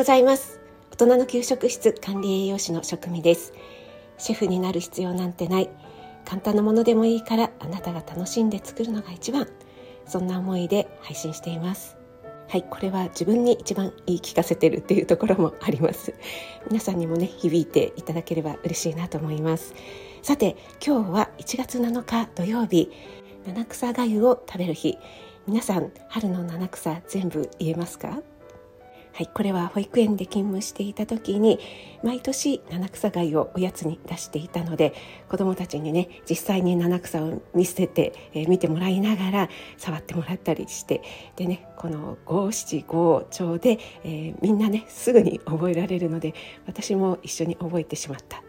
ございます。大人の給食室管理栄養士の職味です。シェフになる必要なんてない。簡単なものでもいいからあなたが楽しんで作るのが一番。そんな思いで配信しています。はいこれは自分に一番言い聞かせてるっていうところもあります。皆さんにもね響いていただければ嬉しいなと思います。さて今日は1月7日土曜日。七草がを食べる日。皆さん春の七草全部言えますか？はい、これは保育園で勤務していた時に毎年七草貝をおやつに出していたので子どもたちにね実際に七草を見せて、えー、見てもらいながら触ってもらったりしてでねこの五七五調で、えー、みんなねすぐに覚えられるので私も一緒に覚えてしまった。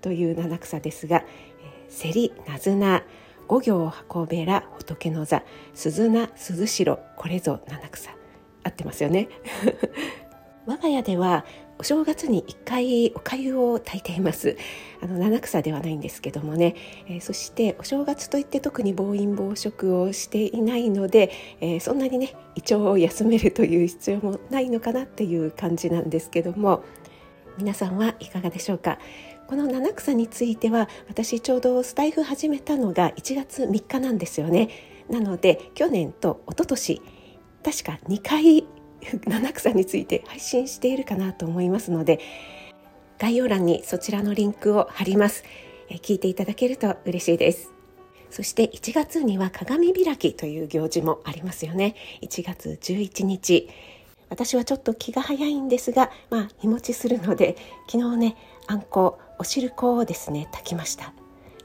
という七草ですが「え、せりなずな」五行箱べら仏の座鈴名鈴代これぞ七草。合ってますよね。我が家ではお正月に1回お粥を炊いています。あの七草ではないんですけどもね、えー、そしてお正月といって特に暴飲暴食をしていないので、えー、そんなにね胃腸を休めるという必要もないのかなっていう感じなんですけども。皆さんはいかがでしょうか？この七草については私ちょうどスタイフ始めたのが1月3日なんですよね。なので去年と一昨年確か2回 七草について配信しているかなと思いますので概要欄にそちらのリンクを貼ります。聞いていただけると嬉しいです。そして1月には鏡開きという行事もありますよね。1月11日。私はちょっと気が早いんですがまあ日持ちするので昨日ねあんこお汁粉をですね炊きました。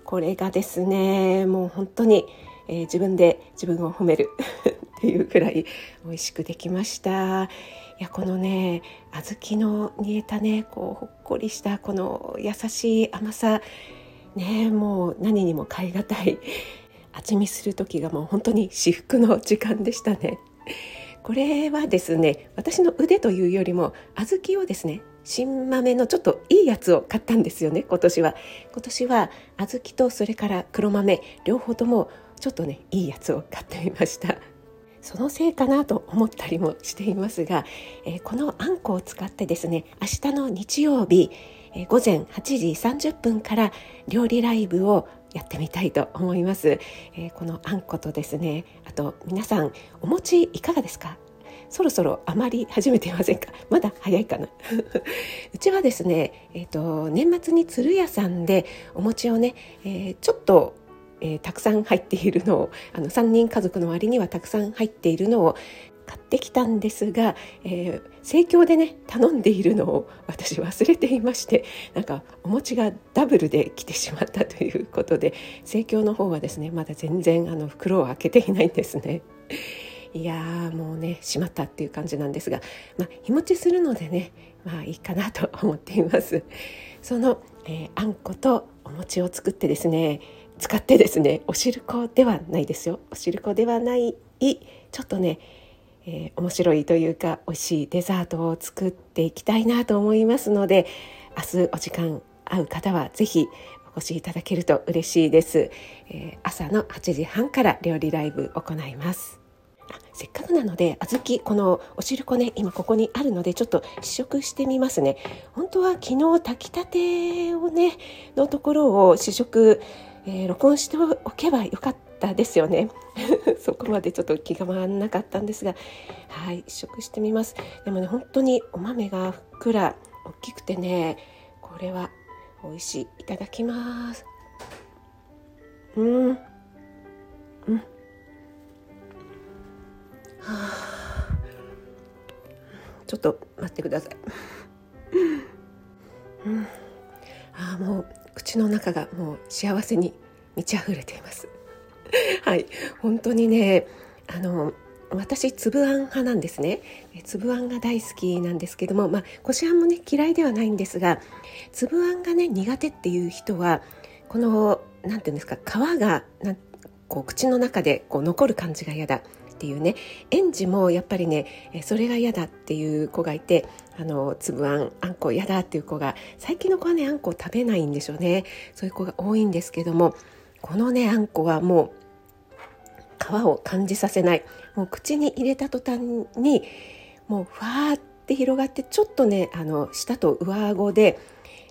これがですねもう本当に、えー、自分で自分を褒める。っていうくらい美味しくできました。いやこのね小豆の煮えたねこうほっこりしたこの優しい甘さねもう何にも代え難い味見する時がもう本当に至福の時間でしたね。これはですね私の腕というよりも小豆をですね新豆のちょっといいやつを買ったんですよね今年は。今年は小豆とそれから黒豆両方ともちょっとねいいやつを買ってみました。そのせいかなと思ったりもしていますが、えー、このあんこを使ってですね明日の日曜日、えー、午前8時30分から料理ライブをやってみたいと思います、えー、このあんことですねあと皆さんお餅いかがですか？そろそろ余り始めていませんか？まだ早いかな。うちはですね、えーと、年末に鶴屋さんでお餅をね、えー、ちょっとえー、たくさん入っているのを あの3人家族の割にはたくさん入っているのを買ってきたんですが、えー、盛況でね頼んでいるのを 私忘れていましてなんかお餅がダブルで来てしまったということで盛況の方はですねまだ全然あの袋を開けていないんですね。いやーもうねしまったっていう感じなんですが、まあ、日持ちするのでねまあいいかなと思っています。その、えー、あんことお餅を作ってですね使ってですねお汁粉ではないですよ。お汁粉ではないちょっとね、えー、面白いというか美味しいデザートを作っていきたいなと思いますので明日お時間合う方は是非お越しいただけると嬉しいです、えー、朝の8時半から料理ライブ行います。せっかくなので小豆このお汁粉ね今ここにあるのでちょっと試食してみますね。本当は昨日炊きたてをねのところを試食えー、録音しておけばよかったですよね。そこまでちょっと気が回らなかったんですが。はい試食してみます。でもね本当にお豆がふっくら大きくてねこれは美味しい。いただきます。うん。うん。はあ。ちょっと待ってください。口の中がもう幸せに満ち溢れています。はい。本当にねあの私粒あん派なんですね。粒あんが大好きなんですけどもまあこしあんもね嫌いではないんですが粒あんがね苦手っていう人はこの何て言うんですか皮がなこう口の中でこう残る感じが嫌だっていうね。園児もやっぱりねそれが嫌だっていう子がいてあの粒あんあんこ嫌だっていう子が最近の子はねあんこ食べないんでしょうね。そういう子が多いんですけどもこのねあんこはもう皮を感じさせない。もう口に入れた途端にもうふわーって広がってちょっとねあの舌と上顎で、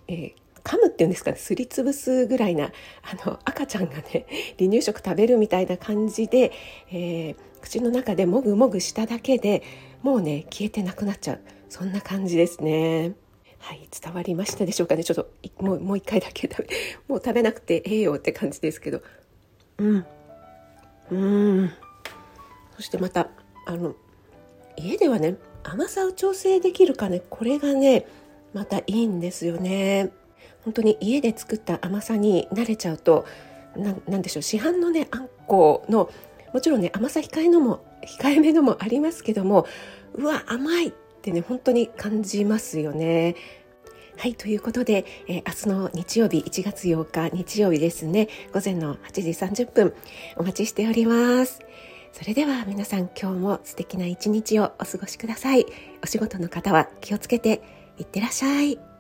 えー、噛むっていうんですかねすりつぶすぐらいなあの赤ちゃんがね離乳食食べるみたいな感じで、えー、口の中でもぐもぐしただけでもうね消えてなくなっちゃう。そんな感じですね。はい、伝わりましたでしょうかね。ちょっともうもう一回だけ食べ、もう食べなくてええよって感じですけど。うん。うん。そしてまた、あの、家ではね、甘さを調整できるかね、これがね、またいいんですよね。本当に家で作った甘さに慣れちゃうと、なんでしょう、市販のね、あんこの、もちろんね、甘さ控えのも、控えめのもありますけども、うわ、甘いってね本当に感じますよね。はいということで、えー、明日の日曜日1月8日日曜日ですね午前の8時30分お待ちしております。それでは皆さん今日も素敵な一日をお過ごしください。お仕事の方は気をつけていってらっしゃい。